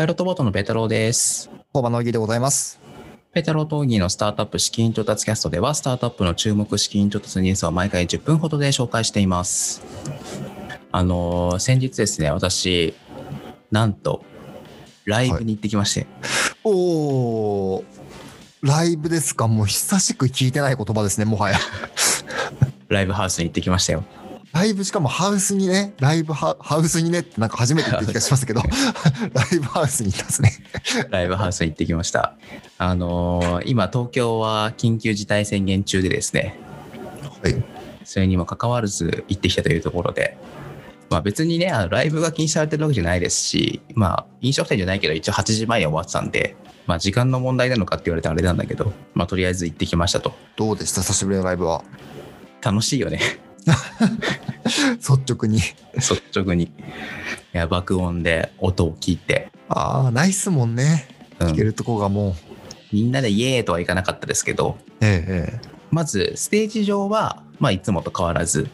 パイロットボートのペタローです。工場のぎでございます。ペタローとオギーのスタートアップ資金調達キャストでは、スタートアップの注目資金調達ニュースを毎回10分ほどで紹介しています。あのー先日ですね、私、なんと、ライブに行ってきまして、おー、ライブですか？もう久しく聞いてない言葉ですね、もはや。ライブハウスに行ってきましたよ。ライブしかもハウスにね、ライブハハウスにねってなんか初めてって気がしますけど、ライブハウスに行ったんですね。ライブハウスに行ってきました。あのー今、東京は緊急事態宣言中でですね、はい。それにもかかわらず行ってきたというところで、まあ別にね、あのライブが禁止されてるわけじゃないですし、まあ飲食店じゃないけど一応8時前に終わってたんで、まあ時間の問題なのかって言われたらあれなんだけど、まあとりあえず行ってきましたと。どうでした？久しぶりのライブは。楽しいよね、率直に。率直に。いや、爆音で音を聞いて、ああ、ナイスもんね。うん聞けるとこがもう。みんなでイエーイとはいかなかったですけど、えええまずステージ上は、まあいつもと変わらず。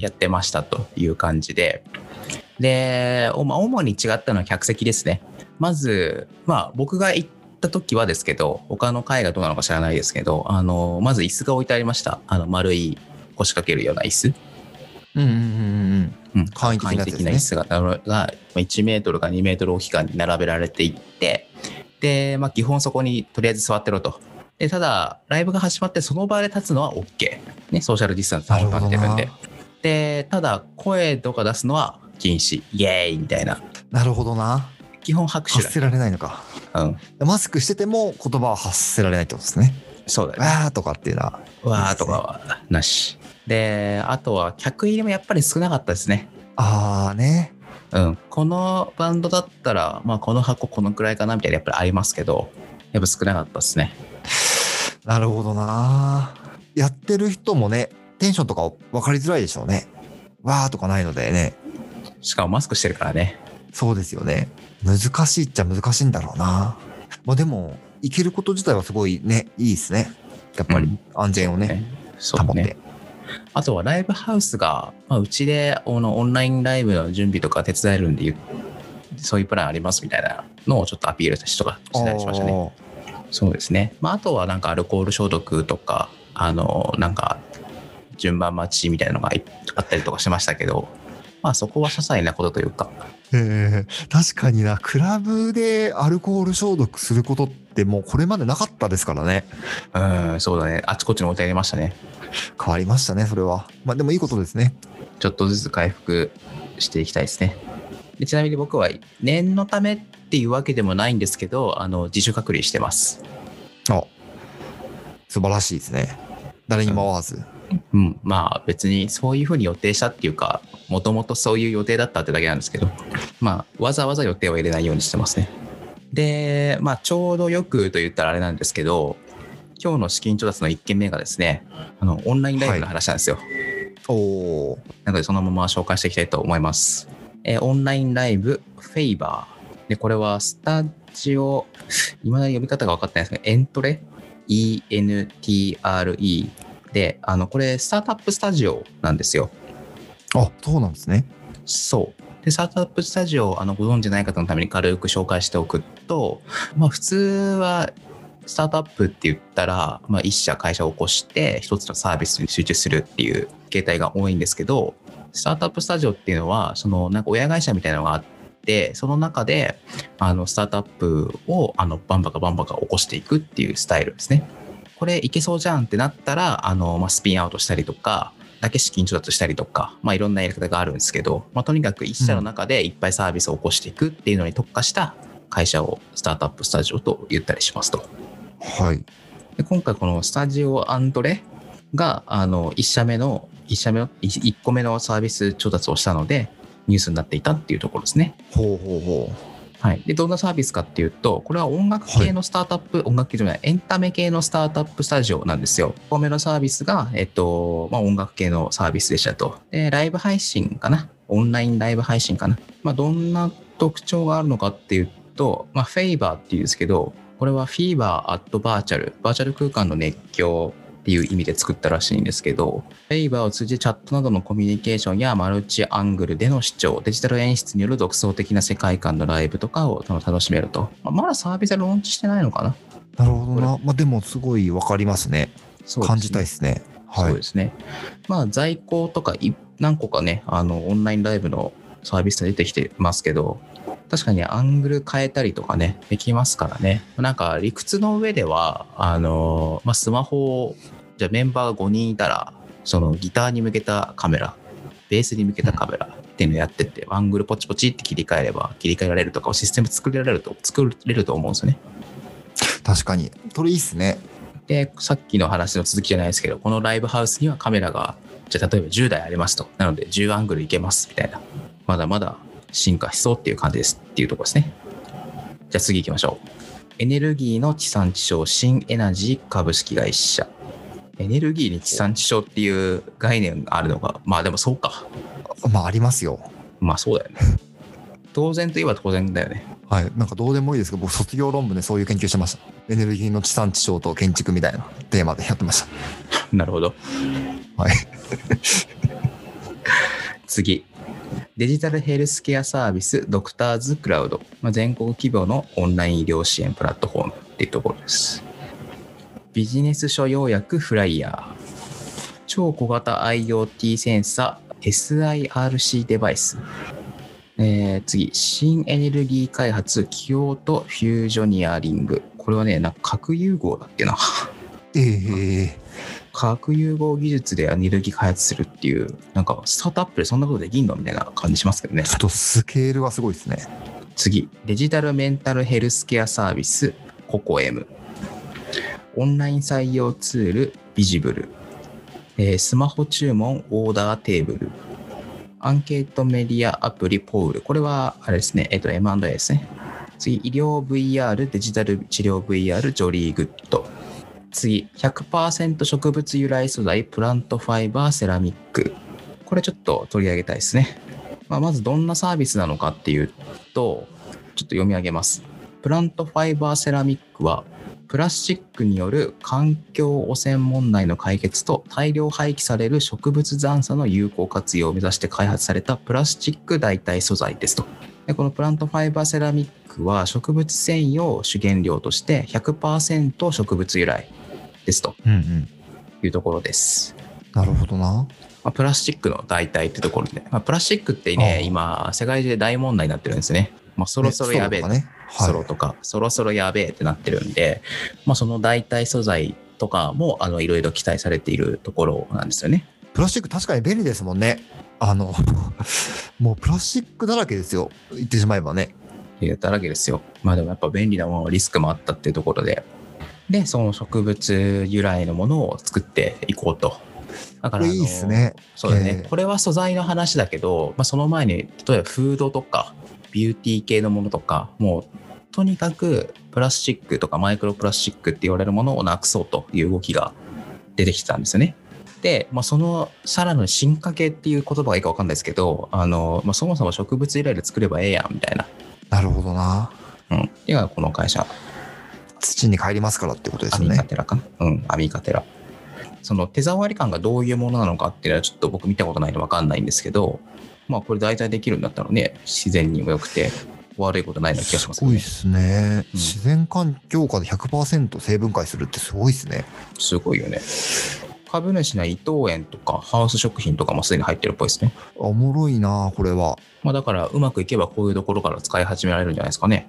やってましたという感じで、で、おまあ主に違ったのは客席ですね。まず、まあ僕が行った時はですけど、他の会がどうなのか知らないですけど、あの、まず椅子が置いてありました。あの、丸い腰掛けるような椅子？うんうんうんうんうん簡易的なな椅子がが1メートルか2メートル大きかに並べられていって、で、まあ基本そこにとりあえず座ってろと。で、ただ、ライブが始まってその場で立つのは OK。ね、ソーシャルディスタンス保たれてるんで。で、ただ、声とか出すのは禁止。イエーイみたいな。なるほどな。基本拍手だ。発せられないのか。うん。マスクしてても言葉は発せられないってことですね。そうだよね。わーとかっていうのは。わーとかはなし。で、あとは客入りもやっぱり少なかったですね。ああね。うん。このバンドだったら、まあこの箱このくらいかなみたいなやっぱりありますけど、やっぱ少なかったですね。なるほどな。やってる人もね、テンションとか分かりづらいでしょうね。わーとかないのでね。しかもマスクしてるからね。そうですよね。難しいっちゃ難しいんだろうな。まあでも、いけること自体はすごいね、いいですね。やっぱり安全をね、保って。そうね。あとはライブハウスが、まあ、うちであのオンラインライブの準備とか手伝えるんでそういうプランありますみたいなのをちょっとアピールしたりとかしたりしましたね。そうですね。まあ、あとはなんかアルコール消毒とか、あの、なんか順番待ちみたいなのがあったりとかしましたけど、まあそこは些細なことというか、えー確かにな、クラブでアルコール消毒することってもうこれまでなかったですからね。うん、そうだね。あちこちに置いてありましたね。変わりましたね、それは。まあでもいいことですね。ちょっとずつ回復していきたいですね。でちなみに僕は念のためっていうわけでもないんですけど、あの自主隔離してます。あ、素晴らしいですね。誰にも会わず。うん、まあ別にそういうふうに予定したっていうか、もともとそういう予定だったってだけなんですけど、まあわざわざ予定を入れないようにしてますね。で、まあちょうどよくと言ったらあれなんですけど、今日の資金調達の1件目がですね、あのオンラインライブの話なんですよ。おーなのでそのまま紹介していきたいと思います。えーオンラインライブフェイバー。で、これはスタジオ、今だに読み方が分かってないですけど、エントレ ?E-N-T-R-E で、あの、これスタートアップスタジオなんですよ。あ、そうなんですね。そう。で、スタートアップスタジオをあのご存知ない方のために軽く紹介しておくと、まあ普通はスタートアップって言ったら、まあ一社会社を起こして一つのサービスに集中するっていう形態が多いんですけど、スタートアップスタジオっていうのは、そのなんか親会社みたいなのがあって、その中であのスタートアップをあのバンバカバンバカ起こしていくっていうスタイルですね。これいけそうじゃんってなったら、あの、まあ、スピンアウトしたりとか、だけ資金調達したりとか、まあ、いろんなやり方があるんですけど、まあ、とにかく一社の中でいっぱいサービスを起こしていくっていうのに特化した会社をスタートアップスタジオと言ったりしますと。はい。で今回このスタジオアンドレが、あの、1社目の、1社目の、1個目のサービス調達をしたので、ニュースになっていたっていうところですね。ほうほうほはい、でどんなサービスかっていうとこれは音楽系のスタートアップ、音楽系じゃないエンタメ系のスタートアップスタジオなんですよ。1個目のサービスが、えっとまあ、音楽系のサービスでしたと。でライブ配信かなオンラインライブ配信かな。まあ、どんな特徴があるのかっていうと、まあ、フェイバーっていうんですけどこれはフィーバーアットバーチャルバーチャル空間の熱狂っていう意味で作ったらしいんですけど、Favor を通じてチャットなどのコミュニケーションやマルチアングルでの視聴、デジタル演出による独創的な世界観のライブとかを楽しめると。まあまだサービスはローンチしてないのかな？なるほどな。まあ、でもすごいわかりますね。すね感じたいですね。はいそうで。すね。まあ、在庫とかい何個かね、あの、オンラインライブのサービスが出てきてますけど、確かにアングル変えたりとかね、できますからね。なんか理屈の上では、あの、まあ、スマホを、じゃあメンバーが5人いたら、そのギターに向けたカメラ、ベースに向けたカメラっていうのをやってって、アングルポチポチって切り替えれば、切り替えられるとかをシステム作れられると、作れると思うんですよね。確かに。それいいっすね。で、さっきの話の続きじゃないですけど、このライブハウスにはカメラが、じゃあ例えば10台ありますと。なので10アングルいけますみたいな。まだまだ進化しそうっていう感じですっていうところですね。じゃあ次行きましょう。エネルギーの地産地消新エナジー株式会社。エネルギーに地産地消っていう概念があるのが、まあでもそうか。まあ、ありますよ。まあそうだよね。当然といえば当然だよね。はい。なんかどうでもいいですけど、僕卒業論文でそういう研究してました。エネルギーの地産地消と建築みたいなテーマでやってました。なるほど。はい。次。デジタルヘルスケアサービスドクターズクラウド、まあ、全国規模のオンライン医療支援プラットフォームっていうところです。ビジネス書要約フライヤー。超小型 IoT センサー SIRC デバイス。えー次、新エネルギー開発、京都フュージョニアリング。これはね、なんか核融合だっけな。ええ核融合技術でエネルギー開発するっていう、なんかスタートアップでそんなことできんのみたいな感じしますけどねちょ。っとスケールがすごいですね。次、デジタルメンタルヘルスケアサービス、ココ M。オンライン採用ツール、ビジブル。えースマホ注文、オーダーテーブル。アンケートメディアアプリ、ポール。これは、あれですね、えっ、と、M&A ですね。次、医療 VR、デジタル治療 VR、ジョリーグッド。次、100%植物由来素材、プラントファイバー、セラミック。これちょっと取り上げたいですね。まあ、まずどんなサービスなのかっていうと、ちょっと読み上げます。プラントファイバーセラミックは、プラスチックによる環境汚染問題の解決と大量廃棄される植物残渣の有効活用を目指して開発されたプラスチック代替素材ですと。でこのプラントファイバーセラミックは植物繊維を主原料として100%植物由来ですとうんうん。いうところです。なるほどな。まあ、プラスチックの代替ってところで、まあ、プラスチックってね今、世界中で大問題になってるんですね。まあ、そろそろやべえ、ね。ねソロとか、そろそろやべえってなってるんで、まあ、その代替素材とかも、あの、いろいろ期待されているところなんですよね。プラスチック確かに便利ですもんね。あの、もうプラスチックだらけですよ。言ってしまえばね。いうだらけですよ。まあでもやっぱ便利なもの、リスクもあったっていうところで。で、その植物由来のものを作っていこうと。だからいいっすねそうだね、ええこれは素材の話だけど、まあ、その前に、例えばフードとか、ビューティー系のものとか、もう、とにかくプラスチックとかマイクロプラスチックって言われるものをなくそうという動きが出てきてたんですよね。で、まあ、そのさらの進化系っていう言葉がいいか分かんないですけど、あのまあ、そもそも植物由来で作ればええやんみたいな。なるほどな。うん。っていうのがこの会社、土に帰りますからってことですアミカ。テラかな？うん、アミカテラ。その手触り感がどういうものなのかっていうのはちょっと僕見たことないので分かんないんですけど、まあこれ大体できるんだったらね、自然にも良くて悪いことないような気がしますねすごいっすね。うん自然環境下で100%成分解するってすごいっすね。すごいよね。株主の伊藤園とかハウス食品とかもすでに入ってるっぽいですね。おもろいなこれは。まあだからうまくいけばこういうところから使い始められるんじゃないですかね。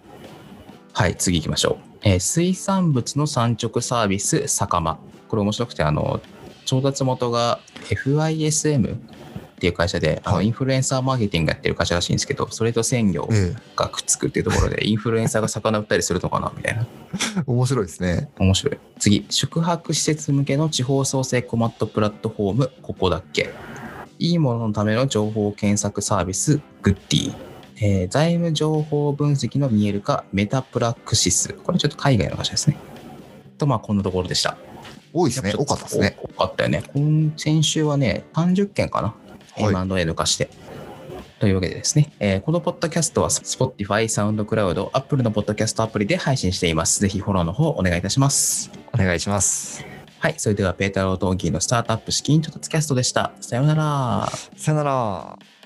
はい、次行きましょう。えー水産物の産直サービス、酒間。これ面白くて、あの、調達元が FISM っていう会社で、あのはいインフルエンサーマーケティングやってる会社らしいんですけど、それと鮮魚えがくっつくっていうところで、インフルエンサーが魚売ったりするのかなみたいな。え。面白いですね。面白い。次、宿泊施設向けの地方創生コマットプラットフォーム、ここだっけ。いいもののための情報検索サービス、グッディ。えー財務情報分析の見える化、メタプラクシス。これちょっと海外の会社ですね。と、まあ、こんなところでした。多いですね。多かったですね。多かったよね。今先週はね、30件かな。はい M&A 抜かして。というわけでですね、えーこのポッドキャストは Spotify、SoundCloud、Apple のポッドキャストアプリで配信しています。ぜひフォローの方お願いいたします。お願いします。はい。はい、それではペータロー・ドンキーのスタートアップ資金調達キャストでした。さようなら。さよなら。